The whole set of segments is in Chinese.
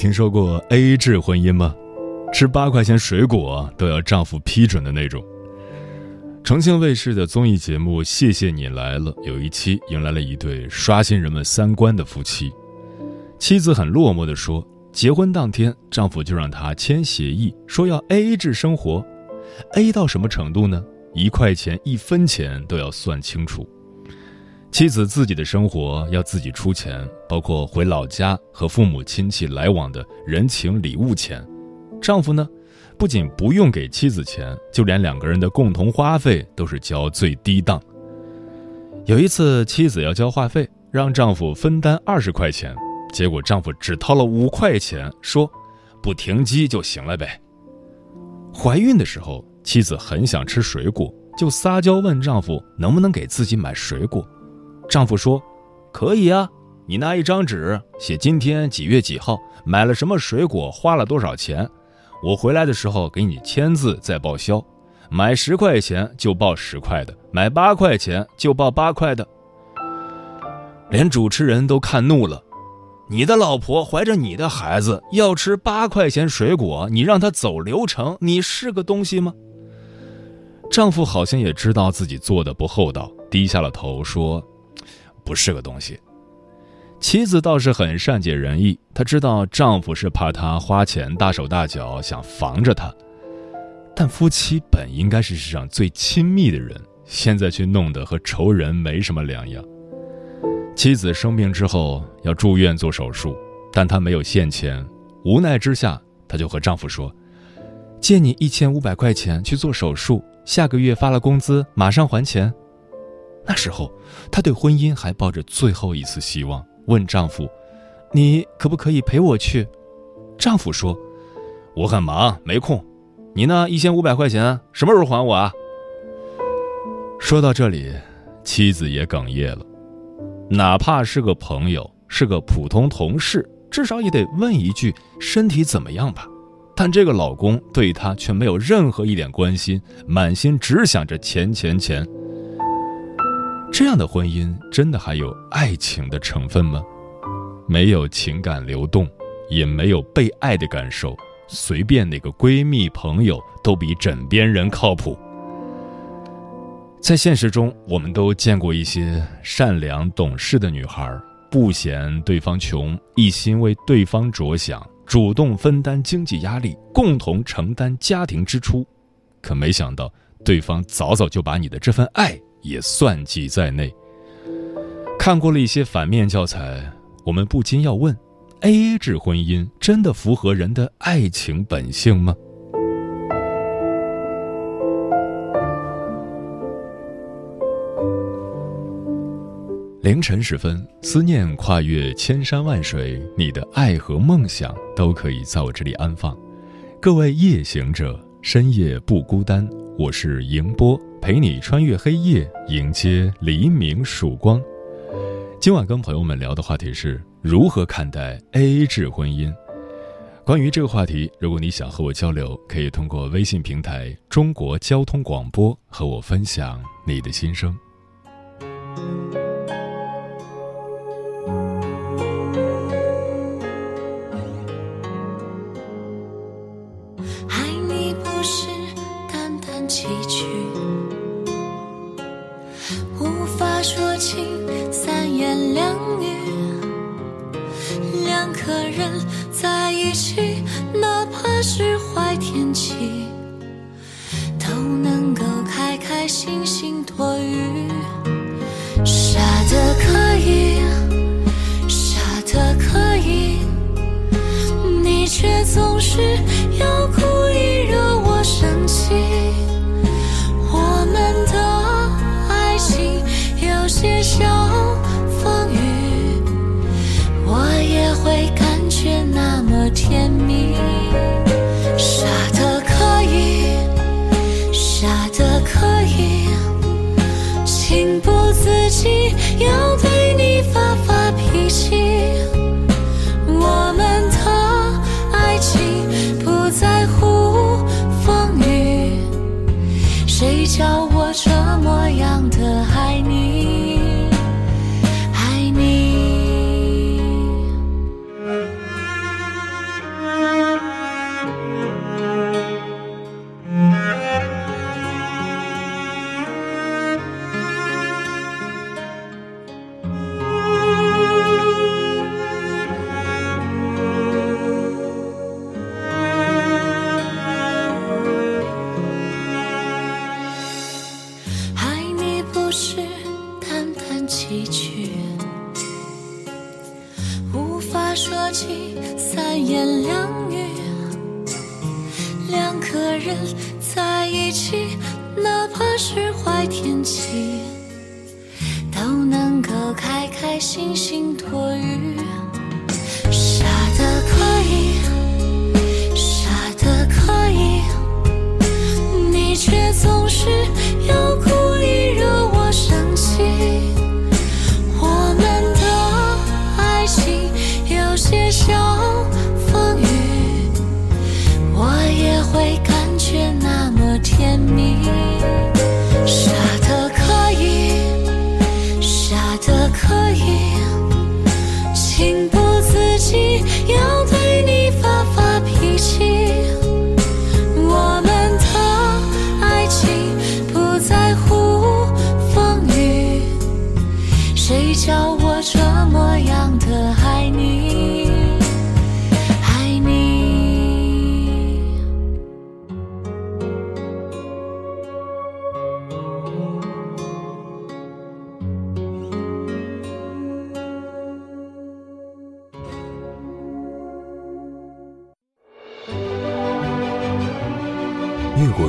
听说过 A A 制婚姻吗？吃八块钱水果都要丈夫批准的那种。重庆卫视的综艺节目《谢谢你来了》有一期迎来了一对刷新人们三观的夫妻。妻子很落寞地说：“结婚当天，丈夫就让她签协议，说要 A A 制生活，A 到什么程度呢？一块钱一分钱都要算清楚。”妻子自己的生活要自己出钱，包括回老家和父母亲戚来往的人情礼物钱。丈夫呢，不仅不用给妻子钱，就连两个人的共同花费都是交最低档。有一次，妻子要交话费，让丈夫分担二十块钱，结果丈夫只掏了五块钱，说：“不停机就行了呗。”怀孕的时候，妻子很想吃水果，就撒娇问丈夫能不能给自己买水果。丈夫说：“可以啊，你拿一张纸写今天几月几号买了什么水果，花了多少钱，我回来的时候给你签字再报销。买十块钱就报十块的，买八块钱就报八块的。”连主持人都看怒了：“你的老婆怀着你的孩子要吃八块钱水果，你让她走流程，你是个东西吗？”丈夫好像也知道自己做的不厚道，低下了头说。不是个东西。妻子倒是很善解人意，她知道丈夫是怕她花钱大手大脚，想防着她。但夫妻本应该是世上最亲密的人，现在却弄得和仇人没什么两样。妻子生病之后要住院做手术，但她没有现钱，无奈之下，她就和丈夫说：“借你一千五百块钱去做手术，下个月发了工资马上还钱。”那时候，她对婚姻还抱着最后一丝希望，问丈夫：“你可不可以陪我去？”丈夫说：“我很忙，没空。你那一千五百块钱什么时候还我啊？”说到这里，妻子也哽咽了。哪怕是个朋友，是个普通同事，至少也得问一句：“身体怎么样吧？”但这个老公对她却没有任何一点关心，满心只想着钱钱钱。这样的婚姻真的还有爱情的成分吗？没有情感流动，也没有被爱的感受，随便哪个闺蜜朋友都比枕边人靠谱。在现实中，我们都见过一些善良懂事的女孩，不嫌对方穷，一心为对方着想，主动分担经济压力，共同承担家庭支出，可没想到对方早早就把你的这份爱。也算计在内。看过了一些反面教材，我们不禁要问：A A 制婚姻真的符合人的爱情本性吗？凌晨时分，思念跨越千山万水，你的爱和梦想都可以在我这里安放。各位夜行者，深夜不孤单，我是迎波。陪你穿越黑夜，迎接黎明曙光。今晚跟朋友们聊的话题是如何看待 AA 制婚姻。关于这个话题，如果你想和我交流，可以通过微信平台“中国交通广播”和我分享你的心声。在一起，哪怕是坏天气，天气，都能够开开心心躲雨。傻的可以，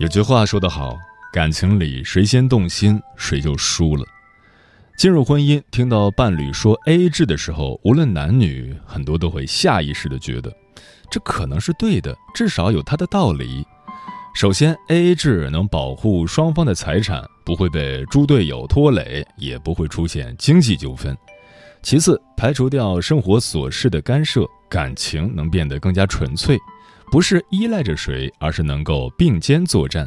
有句话说得好，感情里谁先动心，谁就输了。进入婚姻，听到伴侣说 A A 制的时候，无论男女，很多都会下意识的觉得，这可能是对的，至少有它的道理。首先，A A 制能保护双方的财产，不会被猪队友拖累，也不会出现经济纠纷。其次，排除掉生活琐事的干涉，感情能变得更加纯粹，不是依赖着谁，而是能够并肩作战。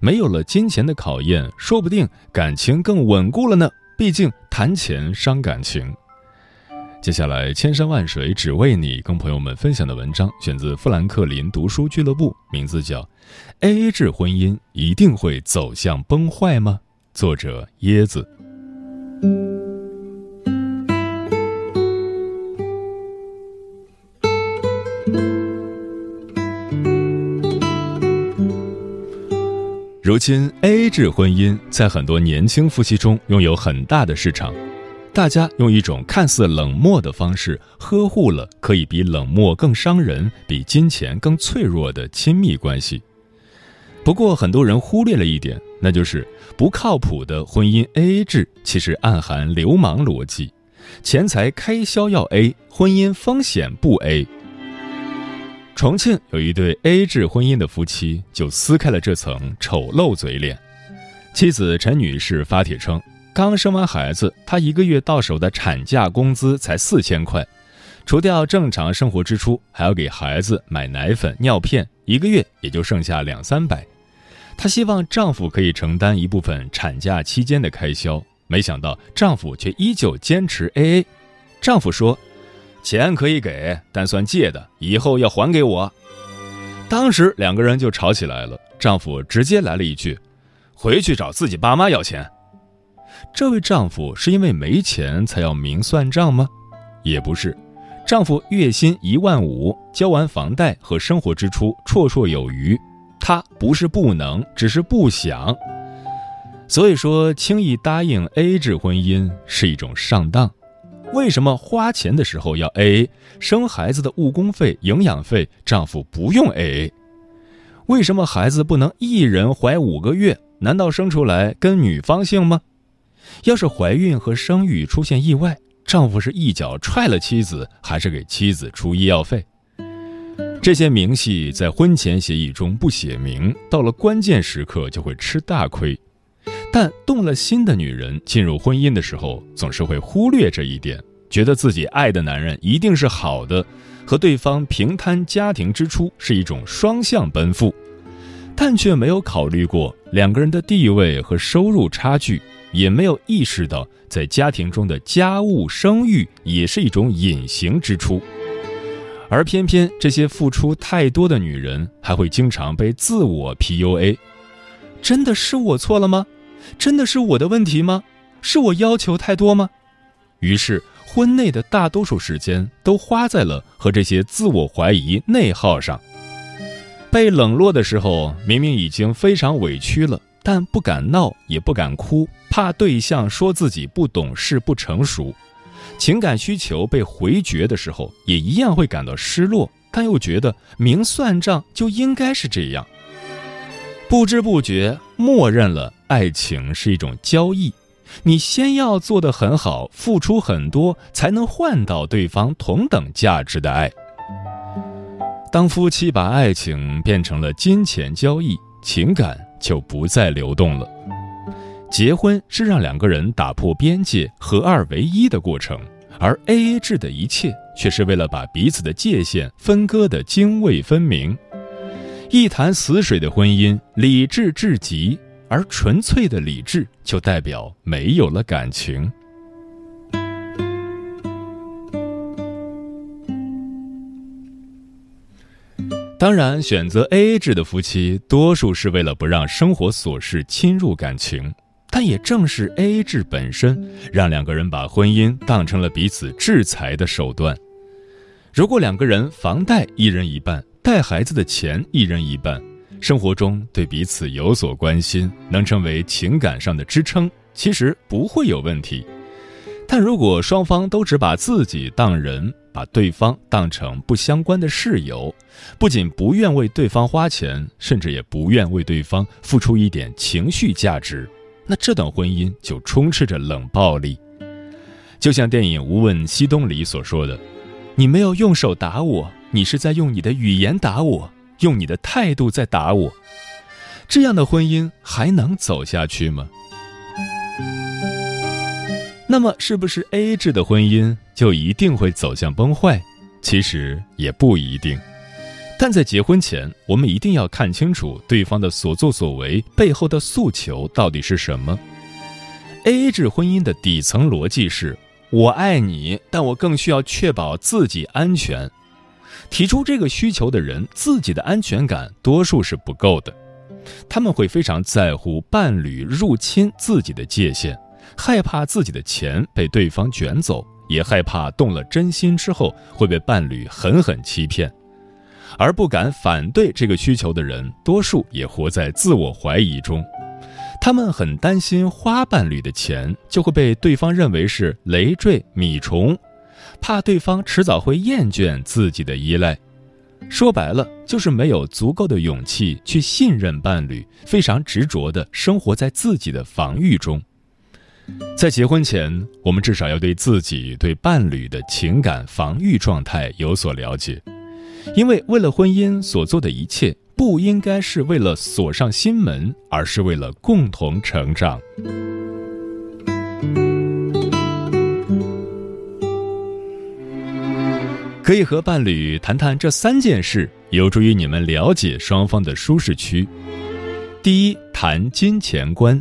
没有了金钱的考验，说不定感情更稳固了呢。毕竟谈钱伤感情。接下来，千山万水只为你，跟朋友们分享的文章选自富兰克林读书俱乐部，名字叫《A A 制婚姻一定会走向崩坏吗》，作者椰子。如今，A A 制婚姻在很多年轻夫妻中拥有很大的市场。大家用一种看似冷漠的方式呵护了可以比冷漠更伤人、比金钱更脆弱的亲密关系。不过，很多人忽略了一点，那就是不靠谱的婚姻 A A 制其实暗含流氓逻辑：钱财开销要 A，婚姻风险不 A。重庆有一对 A A 制婚姻的夫妻就撕开了这层丑陋嘴脸。妻子陈女士发帖称，刚生完孩子，她一个月到手的产假工资才四千块，除掉正常生活支出，还要给孩子买奶粉、尿片，一个月也就剩下两三百。她希望丈夫可以承担一部分产假期间的开销，没想到丈夫却依旧坚持 AA。丈夫说：“钱可以给，但算借的，以后要还给我。”当时两个人就吵起来了，丈夫直接来了一句：“回去找自己爸妈要钱。”这位丈夫是因为没钱才要明算账吗？也不是，丈夫月薪一万五，交完房贷和生活支出绰绰有余。他不是不能，只是不想。所以说，轻易答应 AA 制婚姻是一种上当。为什么花钱的时候要 AA，生孩子的误工费、营养费，丈夫不用 AA？为什么孩子不能一人怀五个月？难道生出来跟女方姓吗？要是怀孕和生育出现意外，丈夫是一脚踹了妻子，还是给妻子出医药费？这些明细在婚前协议中不写明，到了关键时刻就会吃大亏。但动了心的女人进入婚姻的时候，总是会忽略这一点，觉得自己爱的男人一定是好的，和对方平摊家庭支出是一种双向奔赴，但却没有考虑过两个人的地位和收入差距。也没有意识到，在家庭中的家务、生育也是一种隐形支出，而偏偏这些付出太多的女人，还会经常被自我 PUA。真的是我错了吗？真的是我的问题吗？是我要求太多吗？于是，婚内的大多数时间都花在了和这些自我怀疑内耗上。被冷落的时候，明明已经非常委屈了。但不敢闹，也不敢哭，怕对象说自己不懂事、不成熟。情感需求被回绝的时候，也一样会感到失落，但又觉得明算账就应该是这样。不知不觉，默认了爱情是一种交易，你先要做得很好，付出很多，才能换到对方同等价值的爱。当夫妻把爱情变成了金钱交易，情感。就不再流动了。结婚是让两个人打破边界、合二为一的过程，而 A A 制的一切却是为了把彼此的界限分割的泾渭分明。一潭死水的婚姻，理智至极，而纯粹的理智就代表没有了感情。当然，选择 A A 制的夫妻，多数是为了不让生活琐事侵入感情。但也正是 A A 制本身，让两个人把婚姻当成了彼此制裁的手段。如果两个人房贷一人一半，带孩子的钱一人一半，生活中对彼此有所关心，能成为情感上的支撑，其实不会有问题。但如果双方都只把自己当人，把对方当成不相关的室友，不仅不愿为对方花钱，甚至也不愿为对方付出一点情绪价值，那这段婚姻就充斥着冷暴力。就像电影《无问西东》里所说的：“你没有用手打我，你是在用你的语言打我，用你的态度在打我。”这样的婚姻还能走下去吗？那么，是不是 A A 制的婚姻就一定会走向崩坏？其实也不一定。但在结婚前，我们一定要看清楚对方的所作所为背后的诉求到底是什么。A A 制婚姻的底层逻辑是：我爱你，但我更需要确保自己安全。提出这个需求的人，自己的安全感多数是不够的，他们会非常在乎伴侣入侵自己的界限。害怕自己的钱被对方卷走，也害怕动了真心之后会被伴侣狠狠欺骗，而不敢反对这个需求的人，多数也活在自我怀疑中。他们很担心花伴侣的钱就会被对方认为是累赘米虫，怕对方迟早会厌倦自己的依赖。说白了，就是没有足够的勇气去信任伴侣，非常执着地生活在自己的防御中。在结婚前，我们至少要对自己、对伴侣的情感防御状态有所了解，因为为了婚姻所做的一切，不应该是为了锁上心门，而是为了共同成长。可以和伴侣谈谈这三件事，有助于你们了解双方的舒适区。第一，谈金钱观，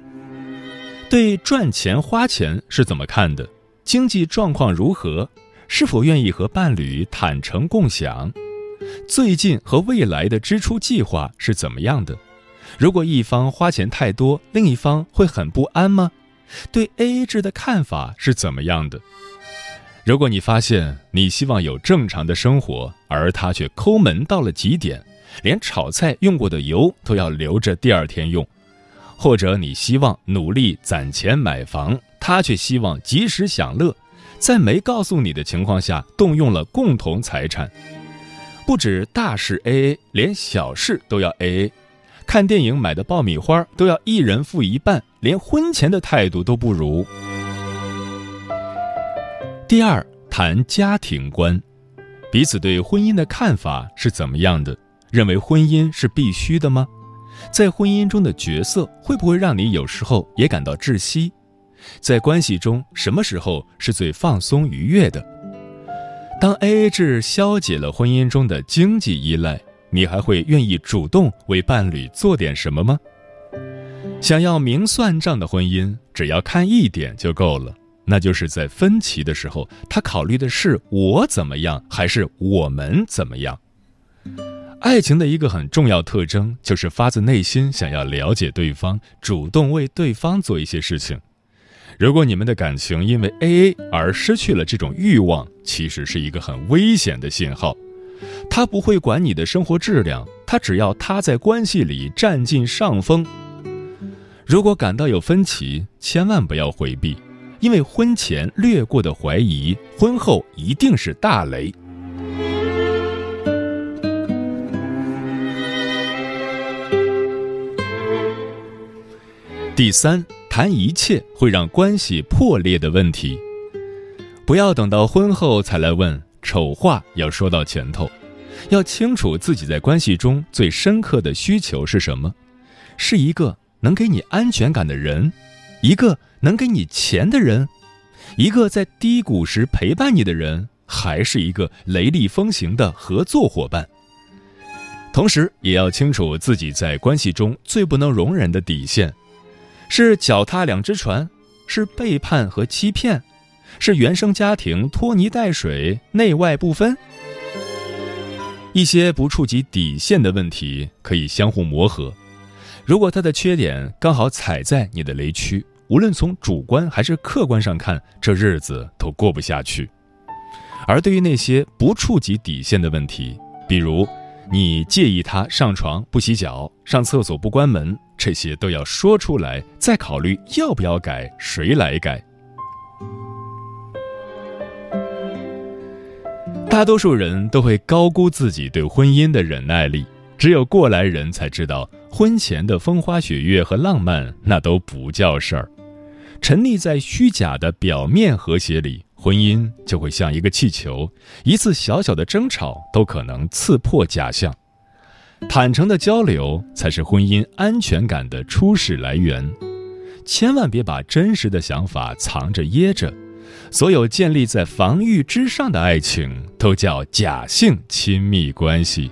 对赚钱花钱是怎么看的？经济状况如何？是否愿意和伴侣坦诚共享？最近和未来的支出计划是怎么样的？如果一方花钱太多，另一方会很不安吗？对 AA 制的看法是怎么样的？如果你发现你希望有正常的生活，而他却抠门到了极点，连炒菜用过的油都要留着第二天用；或者你希望努力攒钱买房，他却希望及时享乐，在没告诉你的情况下动用了共同财产，不止大事 AA，连小事都要 AA，看电影买的爆米花都要一人付一半，连婚前的态度都不如。第二，谈家庭观，彼此对婚姻的看法是怎么样的？认为婚姻是必须的吗？在婚姻中的角色会不会让你有时候也感到窒息？在关系中，什么时候是最放松愉悦的？当 AA 制消解了婚姻中的经济依赖，你还会愿意主动为伴侣做点什么吗？想要明算账的婚姻，只要看一点就够了。那就是在分歧的时候，他考虑的是我怎么样，还是我们怎么样？爱情的一个很重要特征就是发自内心想要了解对方，主动为对方做一些事情。如果你们的感情因为 AA 而失去了这种欲望，其实是一个很危险的信号。他不会管你的生活质量，他只要他在关系里占尽上风。如果感到有分歧，千万不要回避。因为婚前略过的怀疑，婚后一定是大雷。第三，谈一切会让关系破裂的问题，不要等到婚后才来问。丑话要说到前头，要清楚自己在关系中最深刻的需求是什么，是一个能给你安全感的人，一个。能给你钱的人，一个在低谷时陪伴你的人，还是一个雷厉风行的合作伙伴。同时，也要清楚自己在关系中最不能容忍的底线：是脚踏两只船，是背叛和欺骗，是原生家庭拖泥带水、内外不分。一些不触及底线的问题可以相互磨合。如果他的缺点刚好踩在你的雷区。无论从主观还是客观上看，这日子都过不下去。而对于那些不触及底线的问题，比如你介意他上床不洗脚、上厕所不关门，这些都要说出来，再考虑要不要改，谁来改。大多数人都会高估自己对婚姻的忍耐力，只有过来人才知道，婚前的风花雪月和浪漫那都不叫事儿。沉溺在虚假的表面和谐里，婚姻就会像一个气球，一次小小的争吵都可能刺破假象。坦诚的交流才是婚姻安全感的初始来源，千万别把真实的想法藏着掖着。所有建立在防御之上的爱情，都叫假性亲密关系。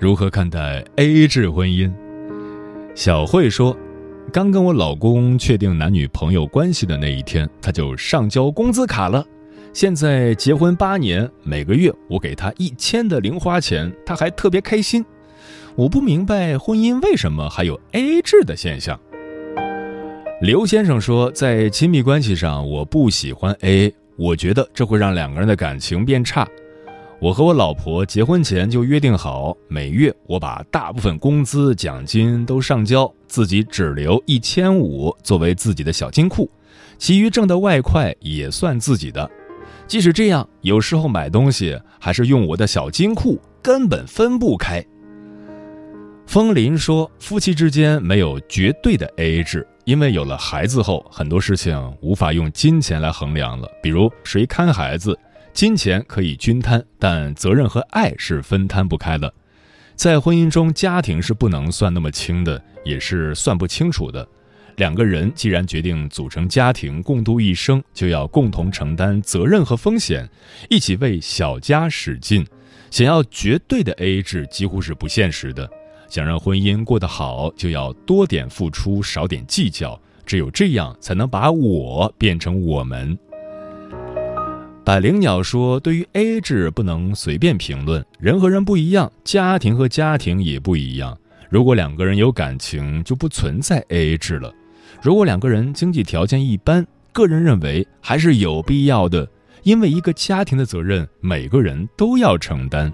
如何看待 AA 制婚姻？小慧说：“刚跟我老公确定男女朋友关系的那一天，他就上交工资卡了。现在结婚八年，每个月我给他一千的零花钱，他还特别开心。我不明白婚姻为什么还有 AA 制的现象。”刘先生说：“在亲密关系上，我不喜欢 AA，我觉得这会让两个人的感情变差。我和我老婆结婚前就约定好，每月我把大部分工资、奖金都上交，自己只留一千五作为自己的小金库，其余挣的外快也算自己的。即使这样，有时候买东西还是用我的小金库，根本分不开。风林说，夫妻之间没有绝对的 AA 制，因为有了孩子后，很多事情无法用金钱来衡量了，比如谁看孩子。金钱可以均摊，但责任和爱是分摊不开的。在婚姻中，家庭是不能算那么轻的，也是算不清楚的。两个人既然决定组成家庭，共度一生，就要共同承担责任和风险，一起为小家使劲。想要绝对的 AA 制，几乎是不现实的。想让婚姻过得好，就要多点付出，少点计较。只有这样，才能把我变成我们。百灵鸟说：“对于 AA 制不能随便评论，人和人不一样，家庭和家庭也不一样。如果两个人有感情，就不存在 AA 制了。如果两个人经济条件一般，个人认为还是有必要的，因为一个家庭的责任，每个人都要承担。”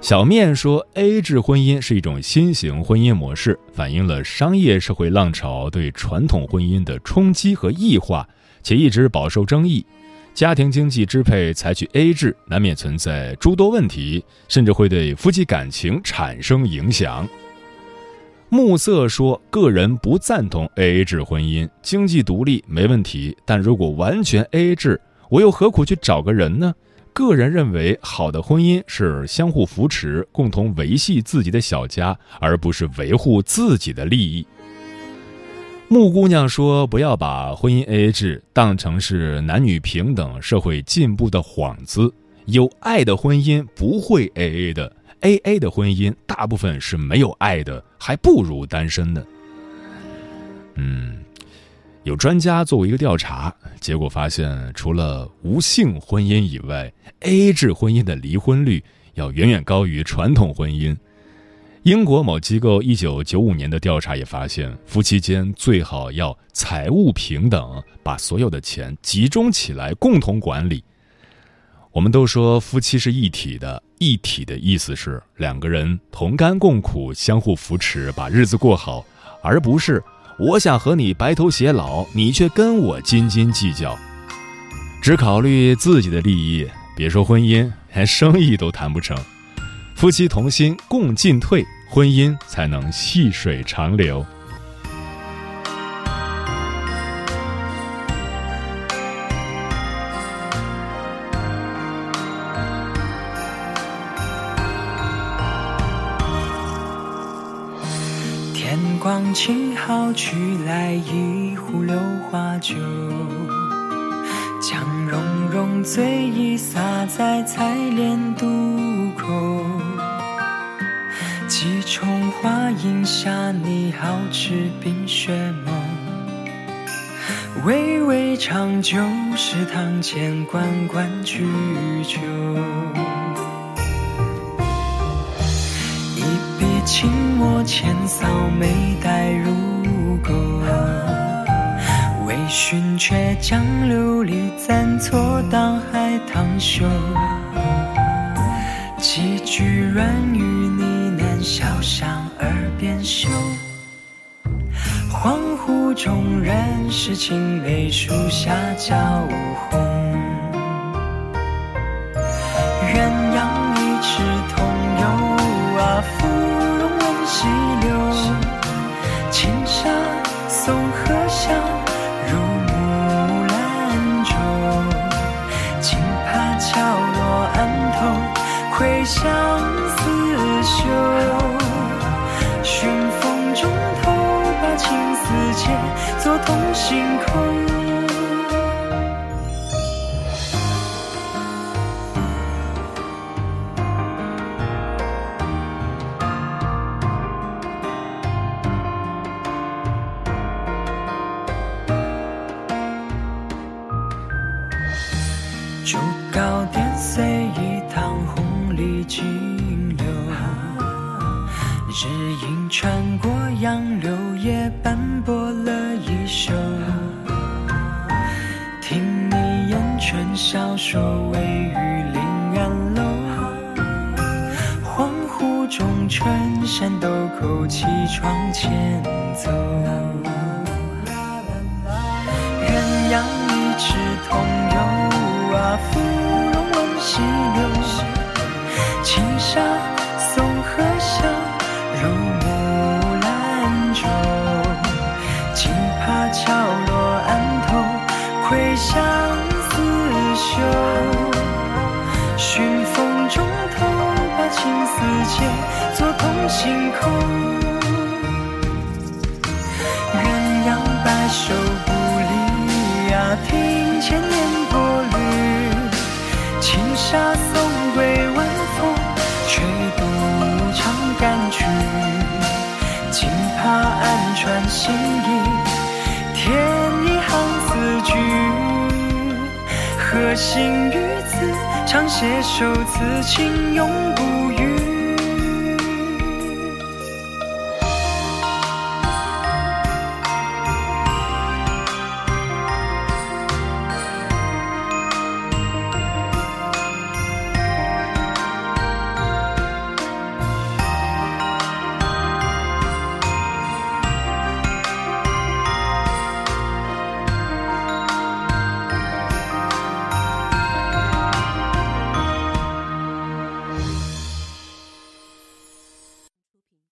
小面说：“AA 制婚姻是一种新型婚姻模式，反映了商业社会浪潮对传统婚姻的冲击和异化。”且一直饱受争议，家庭经济支配采取 AA 制，难免存在诸多问题，甚至会对夫妻感情产生影响。暮色说，个人不赞同 AA 制婚姻，经济独立没问题，但如果完全 AA 制，我又何苦去找个人呢？个人认为，好的婚姻是相互扶持，共同维系自己的小家，而不是维护自己的利益。木姑娘说：“不要把婚姻 AA 制当成是男女平等、社会进步的幌子。有爱的婚姻不会 AA 的，AA 的婚姻大部分是没有爱的，还不如单身呢。”嗯，有专家做过一个调查，结果发现，除了无性婚姻以外，AA 制婚姻的离婚率要远远高于传统婚姻。英国某机构一九九五年的调查也发现，夫妻间最好要财务平等，把所有的钱集中起来共同管理。我们都说夫妻是一体的，一体的意思是两个人同甘共苦，相互扶持，把日子过好，而不是我想和你白头偕老，你却跟我斤斤计较，只考虑自己的利益。别说婚姻，连生意都谈不成。夫妻同心，共进退。婚姻才能细水长流。天光晴好，取来一壶榴花酒，将融融醉意洒在采莲渡重花影下，你好似冰雪梦。微微长酒，是堂前关关雎鸠。一笔轻墨浅扫，眉黛如钩。微醺却将琉璃簪错当海棠羞。几句软语小巷耳边嗅。恍惚中仍是青梅树下交红。春山豆蔻起窗前走。鸳鸯一池同游啊，芙蓉问西流。轻纱把青丝结，作同心苦。鸳鸯白首不离呀，庭前烟波绿。轻纱送归晚风，吹渡长干曲。惊怕暗传心意，添一行字句。何幸于此，常携手此情永不渝。